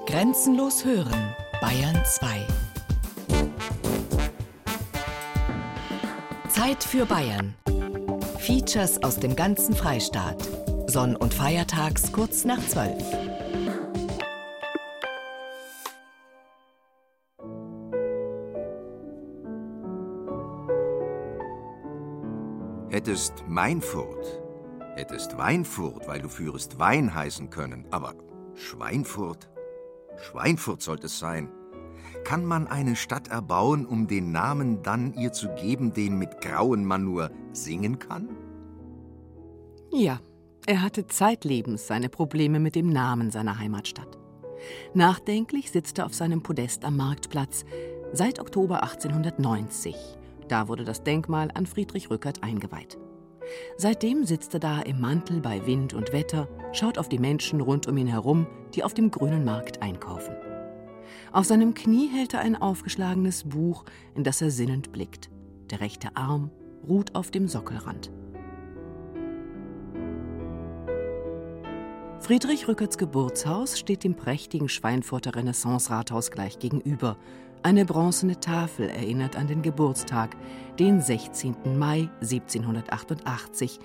Grenzenlos hören, Bayern 2. Zeit für Bayern. Features aus dem ganzen Freistaat. Sonn- und Feiertags kurz nach 12. Hättest Meinfurt, hättest Weinfurt, weil du führest Wein heißen können, aber Schweinfurt? Schweinfurt sollte es sein. Kann man eine Stadt erbauen, um den Namen dann ihr zu geben, den mit Grauen man nur singen kann? Ja, er hatte zeitlebens seine Probleme mit dem Namen seiner Heimatstadt. Nachdenklich sitzt er auf seinem Podest am Marktplatz seit Oktober 1890. Da wurde das Denkmal an Friedrich Rückert eingeweiht. Seitdem sitzt er da im Mantel bei Wind und Wetter, schaut auf die Menschen rund um ihn herum, die auf dem grünen Markt einkaufen. Auf seinem Knie hält er ein aufgeschlagenes Buch, in das er sinnend blickt. Der rechte Arm ruht auf dem Sockelrand. Friedrich Rückerts Geburtshaus steht dem prächtigen Schweinfurter Renaissance-Rathaus gleich gegenüber. Eine bronzene Tafel erinnert an den Geburtstag, den 16. Mai 1788,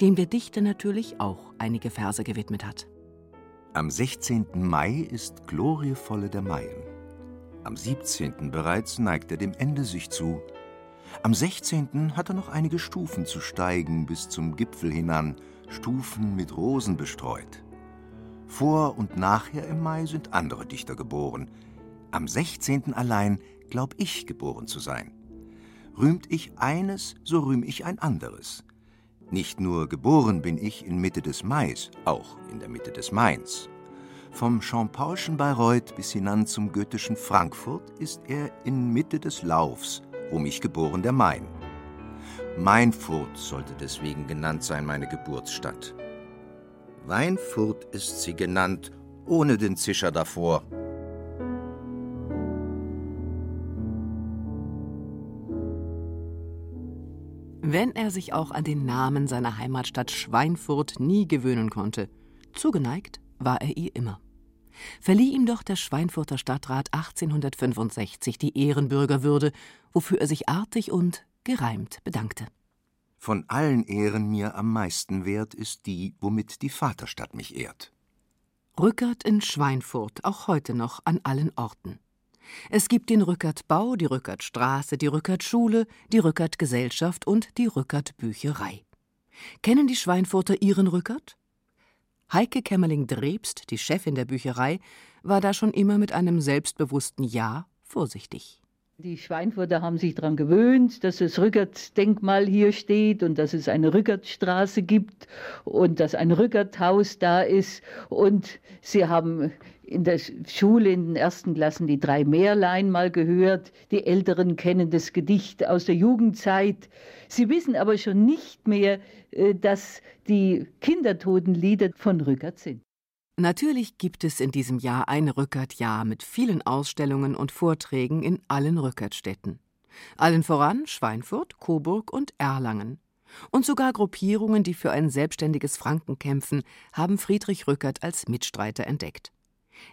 dem der Dichter natürlich auch einige Verse gewidmet hat. Am 16. Mai ist glorievolle der Maien. Am 17. bereits neigt er dem Ende sich zu. Am 16. hat er noch einige Stufen zu steigen bis zum Gipfel hinan, Stufen mit Rosen bestreut. Vor und nachher im Mai sind andere Dichter geboren. Am 16. allein glaub ich geboren zu sein. Rühmt ich eines, so rühm ich ein anderes. Nicht nur geboren bin ich in Mitte des Mais, auch in der Mitte des Mains. Vom Jean-Paulschen Bayreuth bis hinan zum goethischen Frankfurt ist er in Mitte des Laufs, wo mich geboren der Main. Mainfurt sollte deswegen genannt sein, meine Geburtsstadt. Weinfurt ist sie genannt, ohne den Zischer davor. Wenn er sich auch an den Namen seiner Heimatstadt Schweinfurt nie gewöhnen konnte, zugeneigt war er ihr immer. Verlieh ihm doch der Schweinfurter Stadtrat 1865 die Ehrenbürgerwürde, wofür er sich artig und gereimt bedankte. Von allen Ehren mir am meisten wert ist die, womit die Vaterstadt mich ehrt. Rückert in Schweinfurt, auch heute noch an allen Orten. Es gibt den Rückert-Bau, die Rückert-Straße, die Rückert-Schule, die Rückert-Gesellschaft und die Rückert-Bücherei. Kennen die Schweinfurter ihren Rückert? Heike Kämmerling-Drebst, die Chefin der Bücherei, war da schon immer mit einem selbstbewussten Ja vorsichtig. Die Schweinfurter haben sich daran gewöhnt, dass das Rückert-Denkmal hier steht und dass es eine Rückertstraße gibt und dass ein Rückerthaus da ist. Und sie haben in der Schule in den ersten Klassen die drei Meerlein mal gehört. Die Älteren kennen das Gedicht aus der Jugendzeit. Sie wissen aber schon nicht mehr, äh, dass die Kindertotenlieder von Rückert sind. Natürlich gibt es in diesem Jahr ein Rückert-Jahr mit vielen Ausstellungen und Vorträgen in allen Rückertstädten. Allen voran Schweinfurt, Coburg und Erlangen. Und sogar Gruppierungen, die für ein selbstständiges Franken kämpfen, haben Friedrich Rückert als Mitstreiter entdeckt.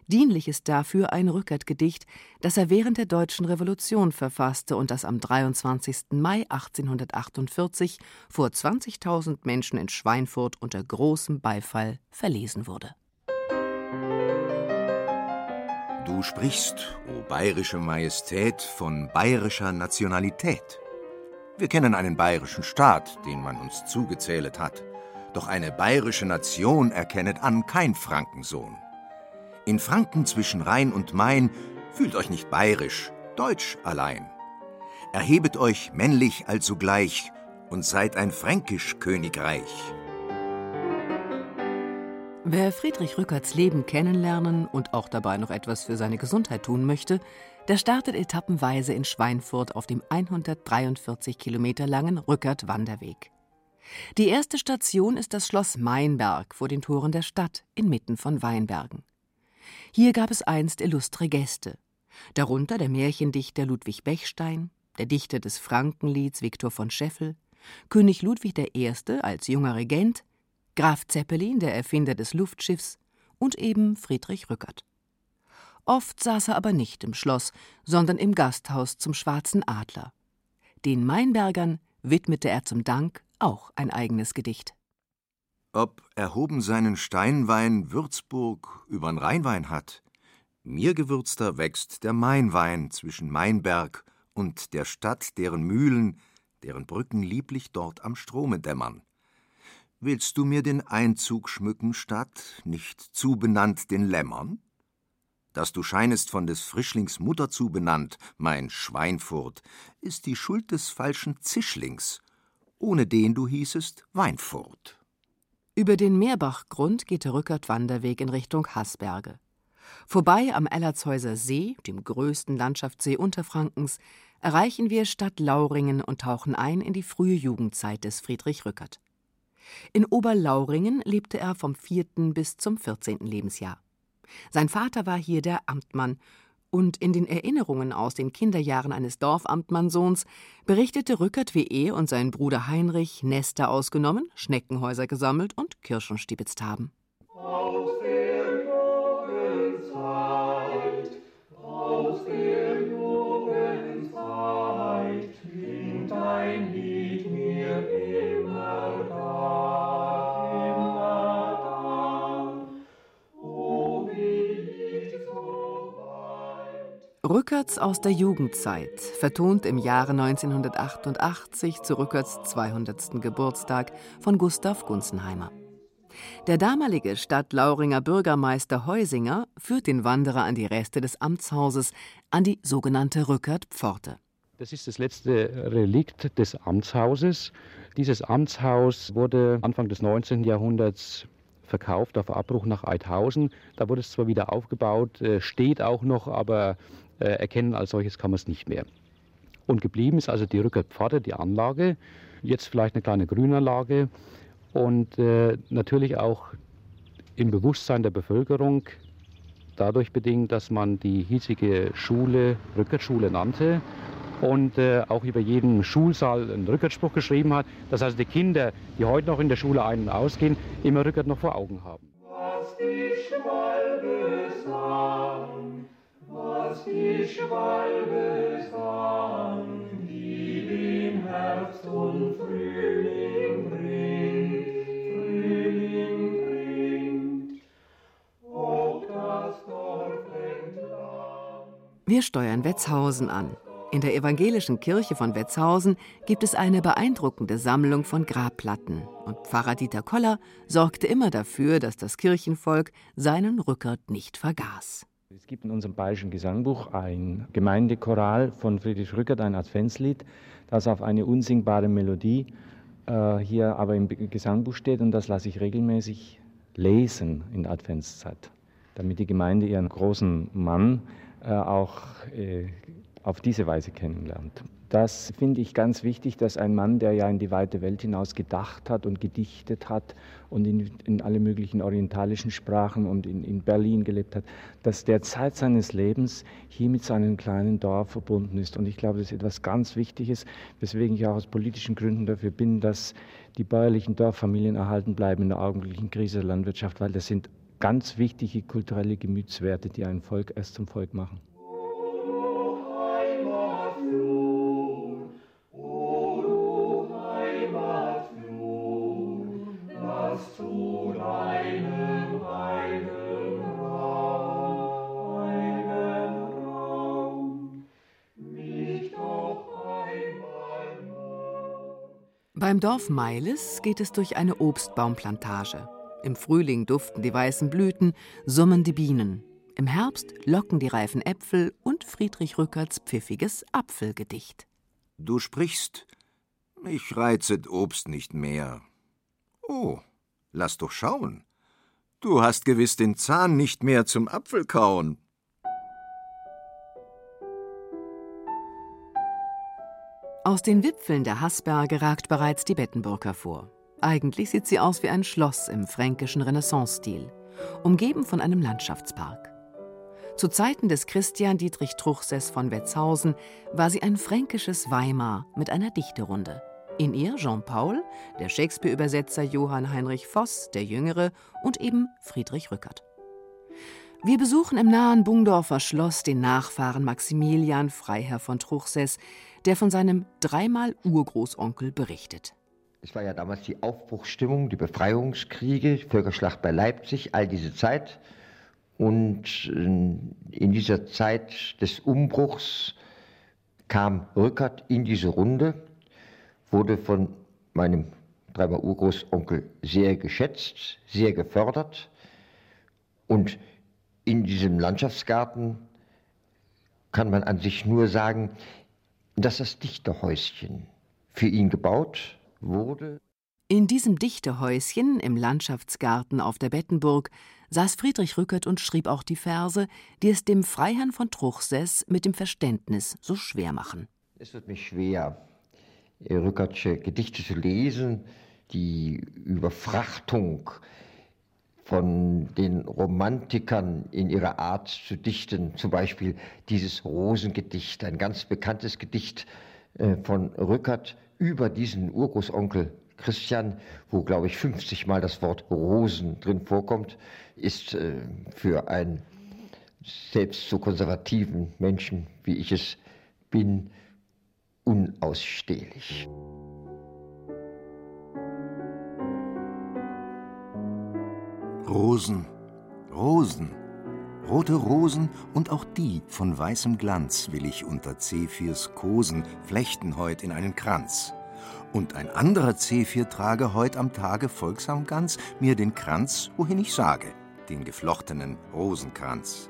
Dienlich ist dafür ein Rückert-Gedicht, das er während der Deutschen Revolution verfasste und das am 23. Mai 1848 vor 20.000 Menschen in Schweinfurt unter großem Beifall verlesen wurde. Du sprichst, o bayerische Majestät, von bayerischer Nationalität. Wir kennen einen bayerischen Staat, den man uns zugezählet hat. Doch eine bayerische Nation erkennet an kein Frankensohn. In Franken zwischen Rhein und Main fühlt euch nicht bayerisch, deutsch allein. Erhebet euch männlich allzugleich und seid ein fränkisch Königreich. Wer Friedrich Rückerts Leben kennenlernen und auch dabei noch etwas für seine Gesundheit tun möchte, der startet etappenweise in Schweinfurt auf dem 143 Kilometer langen Rückert-Wanderweg. Die erste Station ist das Schloss Meinberg vor den Toren der Stadt, inmitten von Weinbergen. Hier gab es einst illustre Gäste, darunter der Märchendichter Ludwig Bechstein, der Dichter des Frankenlieds Viktor von Scheffel, König Ludwig I. als junger Regent, Graf Zeppelin, der Erfinder des Luftschiffs, und eben Friedrich Rückert. Oft saß er aber nicht im Schloss, sondern im Gasthaus zum Schwarzen Adler. Den Mainbergern widmete er zum Dank auch ein eigenes Gedicht. Ob erhoben seinen Steinwein Würzburg übern Rheinwein hat, mir gewürzter wächst der Mainwein zwischen Mainberg und der Stadt, deren Mühlen, deren Brücken lieblich dort am Strome dämmern. Willst du mir den Einzug schmücken, Stadt, nicht zubenannt den Lämmern? Dass du scheinest von des Frischlings Mutter zubenannt, mein Schweinfurt, ist die Schuld des falschen Zischlings, ohne den du hießest Weinfurt. Über den Meerbachgrund geht der Rückert-Wanderweg in Richtung Haßberge. Vorbei am Ellertshäuser See, dem größten Landschaftssee Unterfrankens, erreichen wir Stadt Lauringen und tauchen ein in die frühe Jugendzeit des Friedrich Rückert. In Oberlauringen lebte er vom 4. bis zum 14. Lebensjahr. Sein Vater war hier der Amtmann, und in den Erinnerungen aus den Kinderjahren eines Dorfamtmannsohns berichtete Rückert, wie er und sein Bruder Heinrich Nester ausgenommen, Schneckenhäuser gesammelt und Kirschen stibitzt haben. Aus Rückerts aus der Jugendzeit, vertont im Jahre 1988 zu Rückerts 200. Geburtstag von Gustav Gunzenheimer. Der damalige Stadt-Lauringer Bürgermeister Heusinger führt den Wanderer an die Reste des Amtshauses, an die sogenannte Rückert-Pforte. Das ist das letzte Relikt des Amtshauses. Dieses Amtshaus wurde Anfang des 19. Jahrhunderts verkauft auf Abbruch nach Eidhausen. Da wurde es zwar wieder aufgebaut, äh, steht auch noch, aber erkennen als solches kann man es nicht mehr. Und geblieben ist also die Rückerpforte, die Anlage, jetzt vielleicht eine kleine Grünanlage und äh, natürlich auch im Bewusstsein der Bevölkerung dadurch bedingt, dass man die hiesige Schule Rückertschule nannte und äh, auch über jeden Schulsaal einen Rückertspruch geschrieben hat, dass also die Kinder, die heute noch in der Schule ein- und ausgehen, immer Rückert noch vor Augen haben. Was die Schwalbe sang, was die Schwalbe die den Herbst und Frühling bringt, Frühling bringt, ob das Dorf entlang. Wir steuern Wetzhausen an. In der evangelischen Kirche von Wetzhausen gibt es eine beeindruckende Sammlung von Grabplatten. Und Pfarrer Dieter Koller sorgte immer dafür, dass das Kirchenvolk seinen Rückert nicht vergaß. Es gibt in unserem bayerischen Gesangbuch ein Gemeindechoral von Friedrich Rückert, ein Adventslied, das auf eine unsingbare Melodie äh, hier aber im Gesangbuch steht und das lasse ich regelmäßig lesen in der Adventszeit, damit die Gemeinde ihren großen Mann äh, auch äh, auf diese Weise kennenlernt. Das finde ich ganz wichtig, dass ein Mann, der ja in die weite Welt hinaus gedacht hat und gedichtet hat und in, in alle möglichen orientalischen Sprachen und in, in, Berlin gelebt hat, dass der Zeit seines Lebens hier mit seinem kleinen Dorf verbunden ist. Und ich glaube, das ist etwas ganz Wichtiges, weswegen ich auch aus politischen Gründen dafür bin, dass die bäuerlichen Dorffamilien erhalten bleiben in der augenblicklichen Krise der Landwirtschaft, weil das sind ganz wichtige kulturelle Gemütswerte, die ein Volk erst zum Volk machen. Beim Dorf Meiles geht es durch eine Obstbaumplantage. Im Frühling duften die weißen Blüten, summen die Bienen. Im Herbst locken die reifen Äpfel und Friedrich Rückerts pfiffiges Apfelgedicht. Du sprichst, mich reizet Obst nicht mehr. Oh, lass doch schauen. Du hast gewiss den Zahn nicht mehr zum Apfelkauen. Aus den Wipfeln der Haßberge ragt bereits die Bettenburg hervor. Eigentlich sieht sie aus wie ein Schloss im fränkischen Renaissance-Stil, umgeben von einem Landschaftspark. Zu Zeiten des Christian Dietrich Truchsess von Wetzhausen war sie ein fränkisches Weimar mit einer Dichterunde. In ihr Jean Paul, der Shakespeare-Übersetzer Johann Heinrich Voss, der Jüngere und eben Friedrich Rückert. Wir besuchen im nahen Bungdorfer Schloss den Nachfahren Maximilian Freiherr von Truchsess, der von seinem dreimal Urgroßonkel berichtet. Es war ja damals die Aufbruchsstimmung, die Befreiungskriege, Völkerschlacht bei Leipzig, all diese Zeit. Und äh, in dieser Zeit des Umbruchs kam Rückert in diese Runde, wurde von meinem dreimal Urgroßonkel sehr geschätzt, sehr gefördert. Und in diesem Landschaftsgarten kann man an sich nur sagen, dass das Dichterhäuschen für ihn gebaut wurde. In diesem Dichterhäuschen im Landschaftsgarten auf der Bettenburg saß Friedrich Rückert und schrieb auch die Verse, die es dem Freiherrn von Truchsess mit dem Verständnis so schwer machen. Es wird mich schwer, Rückertsche Gedichte zu lesen, die Überfrachtung von den Romantikern in ihrer Art zu dichten, zum Beispiel dieses Rosengedicht, ein ganz bekanntes Gedicht äh, von Rückert über diesen Urgroßonkel Christian, wo, glaube ich, 50 Mal das Wort Rosen drin vorkommt, ist äh, für einen selbst so konservativen Menschen, wie ich es bin, unausstehlich. Rosen, Rosen, rote Rosen und auch die von weißem Glanz will ich unter Zephyrs Kosen flechten heut in einen Kranz. Und ein anderer Zephyr trage heut am Tage folgsam ganz mir den Kranz, wohin ich sage, den geflochtenen Rosenkranz.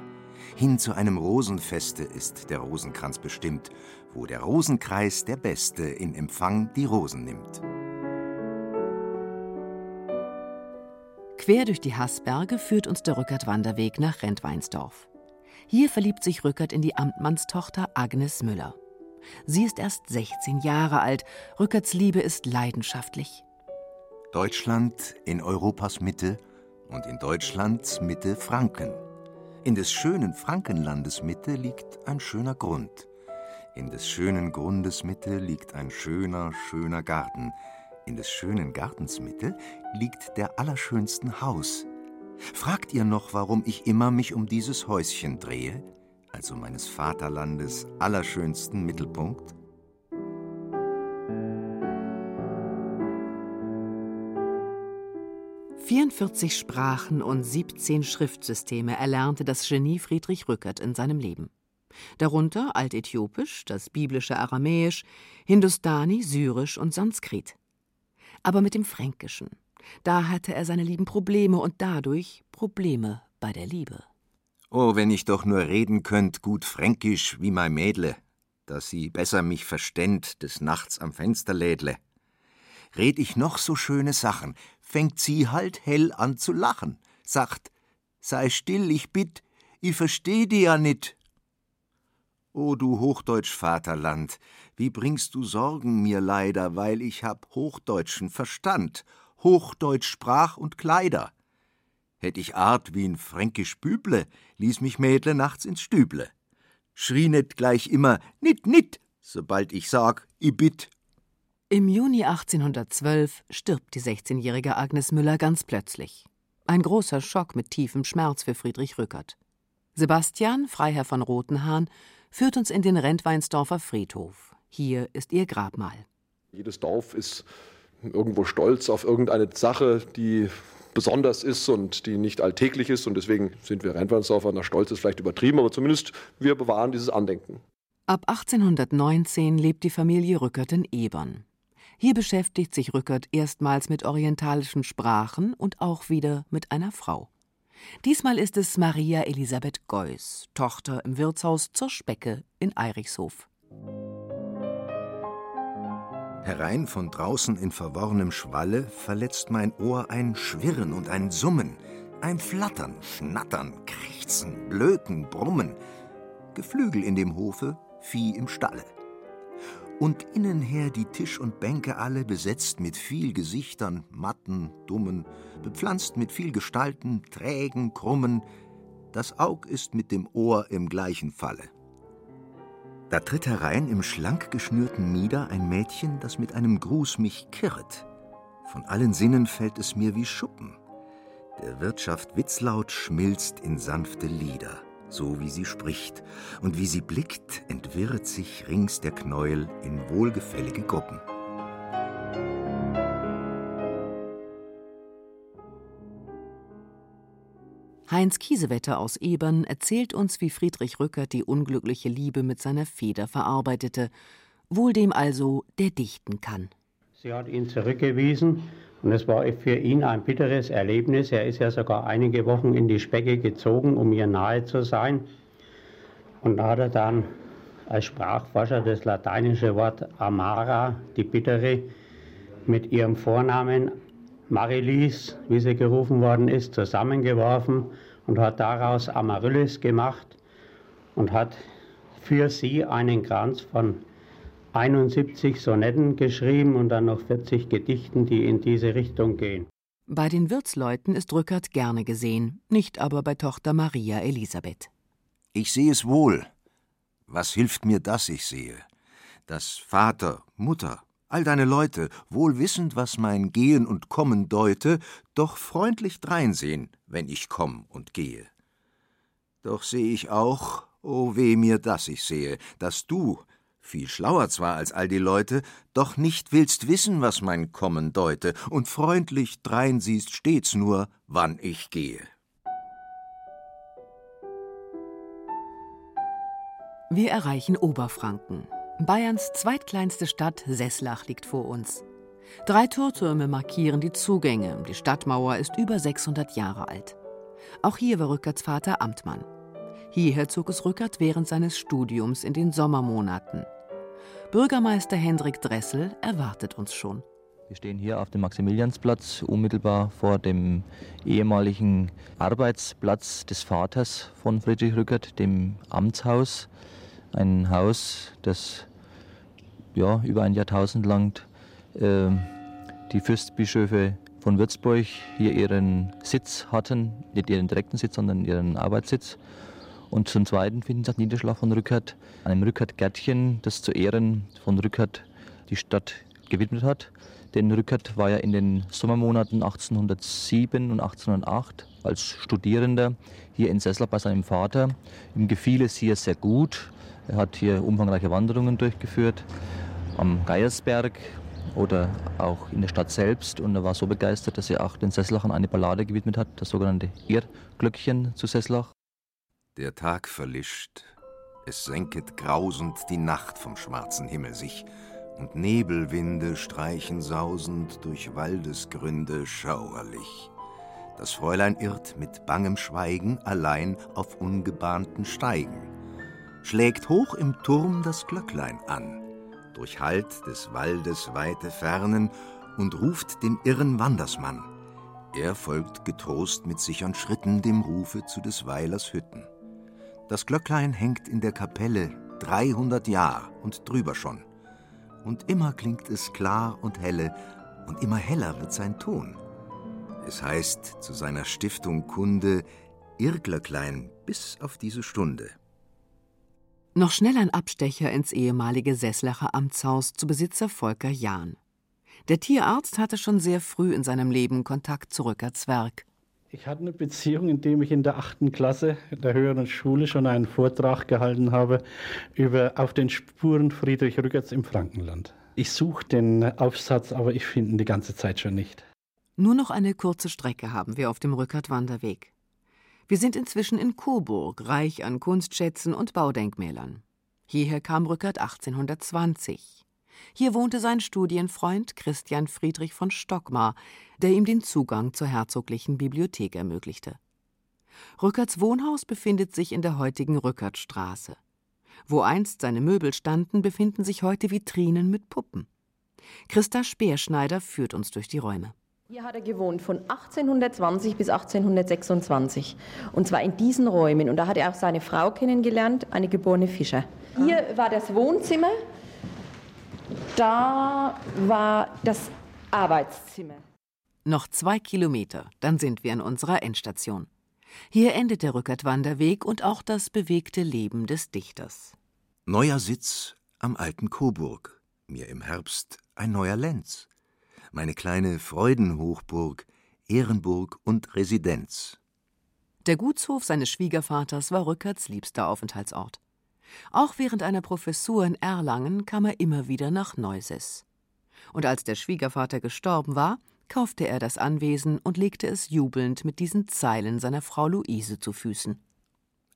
Hin zu einem Rosenfeste ist der Rosenkranz bestimmt, wo der Rosenkreis der Beste in Empfang die Rosen nimmt. Quer durch die Haßberge führt uns der Rückert-Wanderweg nach Rentweinsdorf. Hier verliebt sich Rückert in die Amtmannstochter Agnes Müller. Sie ist erst 16 Jahre alt. Rückerts Liebe ist leidenschaftlich. Deutschland in Europas Mitte und in Deutschlands Mitte Franken. In des schönen Frankenlandes Mitte liegt ein schöner Grund. In des schönen Grundes Mitte liegt ein schöner, schöner Garten, in des schönen Gartens Mitte liegt der allerschönsten Haus. Fragt ihr noch, warum ich immer mich um dieses Häuschen drehe, also meines Vaterlandes allerschönsten Mittelpunkt? »44 Sprachen und 17 Schriftsysteme erlernte das Genie Friedrich Rückert in seinem Leben. Darunter Altäthiopisch, das biblische Aramäisch, Hindustani, Syrisch und Sanskrit aber mit dem Fränkischen. Da hatte er seine lieben Probleme und dadurch Probleme bei der Liebe. Oh, wenn ich doch nur reden könnt, gut Fränkisch wie mein Mädle, dass sie besser mich verständ des Nachts am Fenster lädle. Red ich noch so schöne Sachen, fängt sie halt hell an zu lachen, sagt, sei still, ich bitt, ich versteh die ja nit. O du Hochdeutsch Vaterland, wie bringst du Sorgen mir leider, weil ich hab hochdeutschen Verstand, Hochdeutsch Sprach und Kleider. Hätt ich Art wie n fränkisch Büble, ließ mich Mädle nachts ins Stüble. Schrie net gleich immer nit nit, sobald ich sag, i bitt. Im Juni 1812 stirbt die 16-jährige Agnes Müller ganz plötzlich. Ein großer Schock mit tiefem Schmerz für Friedrich Rückert. Sebastian, Freiherr von Rotenhahn, führt uns in den Rentweinsdorfer Friedhof. Hier ist ihr Grabmal. Jedes Dorf ist irgendwo stolz auf irgendeine Sache, die besonders ist und die nicht alltäglich ist. Und deswegen sind wir Rentweinsdorfer, na stolz ist vielleicht übertrieben, aber zumindest wir bewahren dieses Andenken. Ab 1819 lebt die Familie Rückert in Ebern. Hier beschäftigt sich Rückert erstmals mit orientalischen Sprachen und auch wieder mit einer Frau. Diesmal ist es Maria Elisabeth Geuss, Tochter im Wirtshaus zur Specke in Eirichshof. Herein von draußen in verworrenem Schwalle verletzt mein Ohr ein Schwirren und ein Summen, ein Flattern, Schnattern, Krächzen, Blöken, Brummen, Geflügel in dem Hofe, Vieh im Stalle und innenher die Tisch und Bänke alle besetzt mit viel Gesichtern, matten, dummen, bepflanzt mit viel Gestalten, trägen, krummen, das Aug ist mit dem Ohr im gleichen Falle. Da tritt herein im schlank geschnürten Mieder ein Mädchen, das mit einem Gruß mich kirret. Von allen Sinnen fällt es mir wie Schuppen. Der Wirtschaft Witzlaut schmilzt in sanfte Lieder, so wie sie spricht, und wie sie blickt, entwirrt sich rings der Knäuel in wohlgefällige Gruppen. Heinz Kiesewetter aus Ebern erzählt uns, wie Friedrich Rückert die unglückliche Liebe mit seiner Feder verarbeitete, wohl dem also, der dichten kann. Sie hat ihn zurückgewiesen und es war für ihn ein bitteres Erlebnis. Er ist ja sogar einige Wochen in die Specke gezogen, um ihr nahe zu sein. Und da hat er dann als Sprachforscher das lateinische Wort Amara, die Bittere, mit ihrem Vornamen Marilis, wie sie gerufen worden ist, zusammengeworfen und hat daraus Amaryllis gemacht und hat für sie einen Kranz von 71 Sonetten geschrieben und dann noch 40 Gedichten, die in diese Richtung gehen. Bei den Wirtsleuten ist Rückert gerne gesehen, nicht aber bei Tochter Maria Elisabeth. Ich sehe es wohl. Was hilft mir, dass ich sehe? Dass Vater, Mutter, all deine Leute, wohl wissend, was mein Gehen und Kommen deute, doch freundlich dreinsehen, wenn ich komm und gehe. Doch seh ich auch, o oh weh mir, dass ich sehe, dass du, viel schlauer zwar als all die Leute, doch nicht willst wissen, was mein Kommen deute, und freundlich drein siehst stets nur, wann ich gehe. Wir erreichen Oberfranken. Bayerns zweitkleinste Stadt Sesslach liegt vor uns. Drei Tortürme markieren die Zugänge. Die Stadtmauer ist über 600 Jahre alt. Auch hier war Rückerts Vater Amtmann. Hierher zog es Rückert während seines Studiums in den Sommermonaten. Bürgermeister Hendrik Dressel erwartet uns schon. Wir stehen hier auf dem Maximiliansplatz, unmittelbar vor dem ehemaligen Arbeitsplatz des Vaters von Friedrich Rückert, dem Amtshaus. Ein Haus, das ja, über ein Jahrtausend lang äh, die Fürstbischöfe von Würzburg hier ihren Sitz hatten, nicht ihren direkten Sitz, sondern ihren Arbeitssitz. Und zum Zweiten finden Sie auch Niederschlag von Rückert, einem Rückert-Gärtchen, das zu Ehren von Rückert die Stadt gewidmet hat. Denn Rückert war ja in den Sommermonaten 1807 und 1808 als Studierender hier in Sessler bei seinem Vater. Ihm gefiel es hier sehr gut. Er hat hier umfangreiche Wanderungen durchgeführt am Geiersberg oder auch in der Stadt selbst. Und er war so begeistert, dass er auch den Sesslachern eine Ballade gewidmet hat, das sogenannte Irrglöckchen zu Sesslach. Der Tag verlischt, es senket grausend die Nacht vom schwarzen Himmel sich, und Nebelwinde streichen sausend durch Waldesgründe schauerlich. Das Fräulein irrt mit bangem Schweigen allein auf ungebahnten Steigen, schlägt hoch im Turm das Glöcklein an, durchhallt des Waldes weite Fernen und ruft den irren Wandersmann. Er folgt getrost mit sichern Schritten dem Rufe zu des Weilers Hütten. Das Glöcklein hängt in der Kapelle dreihundert Jahr und drüber schon. Und immer klingt es klar und helle, und immer heller wird sein Ton. Es heißt zu seiner Stiftung Kunde Irrglöcklein bis auf diese Stunde. Noch schnell ein Abstecher ins ehemalige Sesslacher Amtshaus zu Besitzer Volker Jahn. Der Tierarzt hatte schon sehr früh in seinem Leben Kontakt zu Rückerts Werk. Ich hatte eine Beziehung, indem ich in der achten Klasse der höheren Schule schon einen Vortrag gehalten habe über Auf den Spuren Friedrich Rückerts im Frankenland. Ich suche den Aufsatz, aber ich finde ihn die ganze Zeit schon nicht. Nur noch eine kurze Strecke haben wir auf dem Rückert-Wanderweg. Wir sind inzwischen in Coburg, reich an Kunstschätzen und Baudenkmälern. Hierher kam Rückert 1820. Hier wohnte sein Studienfreund Christian Friedrich von Stockmar, der ihm den Zugang zur herzoglichen Bibliothek ermöglichte. Rückerts Wohnhaus befindet sich in der heutigen Rückertstraße. Wo einst seine Möbel standen, befinden sich heute Vitrinen mit Puppen. Christa Speerschneider führt uns durch die Räume. Hier hat er gewohnt von 1820 bis 1826. Und zwar in diesen Räumen. Und da hat er auch seine Frau kennengelernt, eine geborene Fischer. Hier war das Wohnzimmer da war das Arbeitszimmer. Noch zwei Kilometer, dann sind wir an unserer Endstation. Hier endet der Rückert-Wanderweg und auch das bewegte Leben des Dichters. Neuer Sitz am alten Coburg, mir im Herbst ein neuer Lenz. Meine kleine Freudenhochburg, Ehrenburg und Residenz. Der Gutshof seines Schwiegervaters war Rückerts liebster Aufenthaltsort. Auch während einer Professur in Erlangen kam er immer wieder nach Neuses. Und als der Schwiegervater gestorben war, kaufte er das Anwesen und legte es jubelnd mit diesen Zeilen seiner Frau Luise zu Füßen.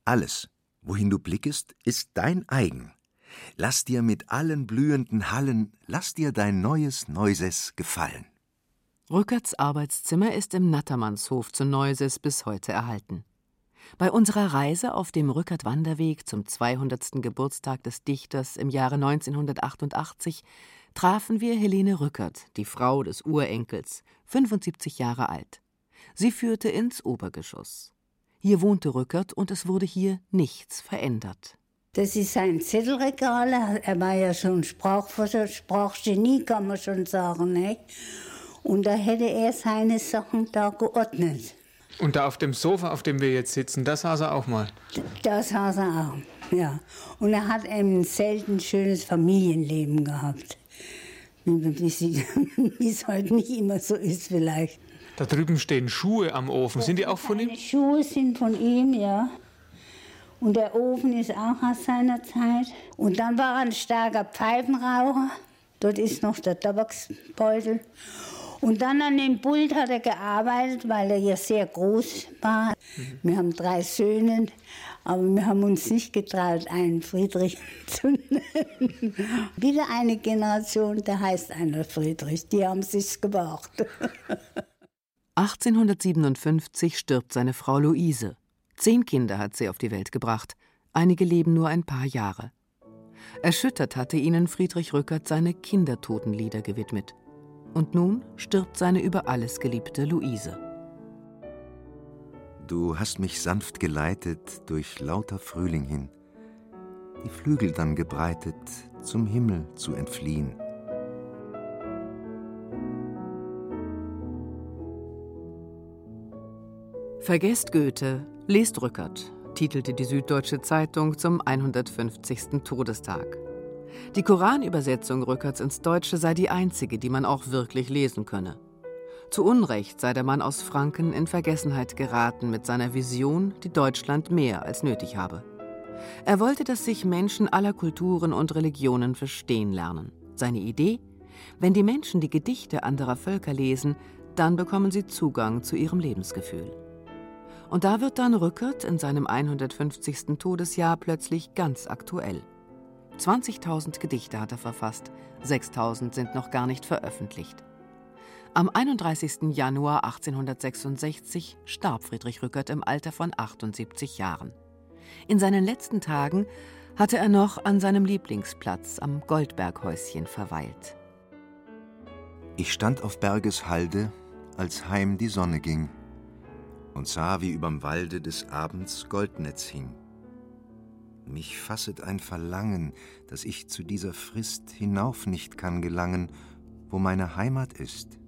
Alles, wohin du blickest, ist dein eigen. Lass dir mit allen blühenden Hallen, lass dir dein neues Neuses gefallen. Rückerts Arbeitszimmer ist im Nattermannshof zu Neuses bis heute erhalten. Bei unserer Reise auf dem Rückert-Wanderweg zum 200. Geburtstag des Dichters im Jahre 1988 trafen wir Helene Rückert, die Frau des Urenkels, 75 Jahre alt. Sie führte ins Obergeschoss. Hier wohnte Rückert und es wurde hier nichts verändert. Das ist sein Zettelregal. Er war ja schon Sprachforscher, Sprachgenie, kann man schon sagen. Ne? Und da hätte er seine Sachen da geordnet. Und da auf dem Sofa, auf dem wir jetzt sitzen, da saß er auch mal? Da saß er auch, ja. Und er hat ein selten schönes Familienleben gehabt. Wie es heute nicht immer so ist vielleicht. Da drüben stehen Schuhe am Ofen. Sind die auch von ihm? Die Schuhe sind von ihm, ja. Und der Ofen ist auch aus seiner Zeit. Und dann war er ein starker Pfeifenraucher. Dort ist noch der Tabaksbeutel. Und dann an dem Pult hat er gearbeitet, weil er ja sehr groß war. Mhm. Wir haben drei Söhne, aber wir haben uns nicht getraut, einen Friedrich zu nennen. Wieder eine Generation, der heißt einer Friedrich. Die haben sich's gewagt. 1857 stirbt seine Frau Luise. Zehn Kinder hat sie auf die Welt gebracht. Einige leben nur ein paar Jahre. Erschüttert hatte ihnen Friedrich Rückert seine Kindertotenlieder gewidmet. Und nun stirbt seine über alles geliebte Luise. Du hast mich sanft geleitet durch lauter Frühling hin, die Flügel dann gebreitet, zum Himmel zu entfliehen. Vergesst Goethe, lest Rückert, titelte die Süddeutsche Zeitung zum 150. Todestag. Die Koranübersetzung Rückerts ins Deutsche sei die einzige, die man auch wirklich lesen könne. Zu Unrecht sei der Mann aus Franken in Vergessenheit geraten mit seiner Vision, die Deutschland mehr als nötig habe. Er wollte, dass sich Menschen aller Kulturen und Religionen verstehen lernen. Seine Idee? Wenn die Menschen die Gedichte anderer Völker lesen, dann bekommen sie Zugang zu ihrem Lebensgefühl. Und da wird dann Rückert in seinem 150. Todesjahr plötzlich ganz aktuell. 20.000 Gedichte hat er verfasst, 6.000 sind noch gar nicht veröffentlicht. Am 31. Januar 1866 starb Friedrich Rückert im Alter von 78 Jahren. In seinen letzten Tagen hatte er noch an seinem Lieblingsplatz am Goldberghäuschen verweilt. Ich stand auf Bergeshalde, als heim die Sonne ging, und sah, wie überm Walde des Abends Goldnetz hing. Mich fasset ein Verlangen, dass ich zu dieser Frist hinauf nicht kann gelangen, wo meine Heimat ist,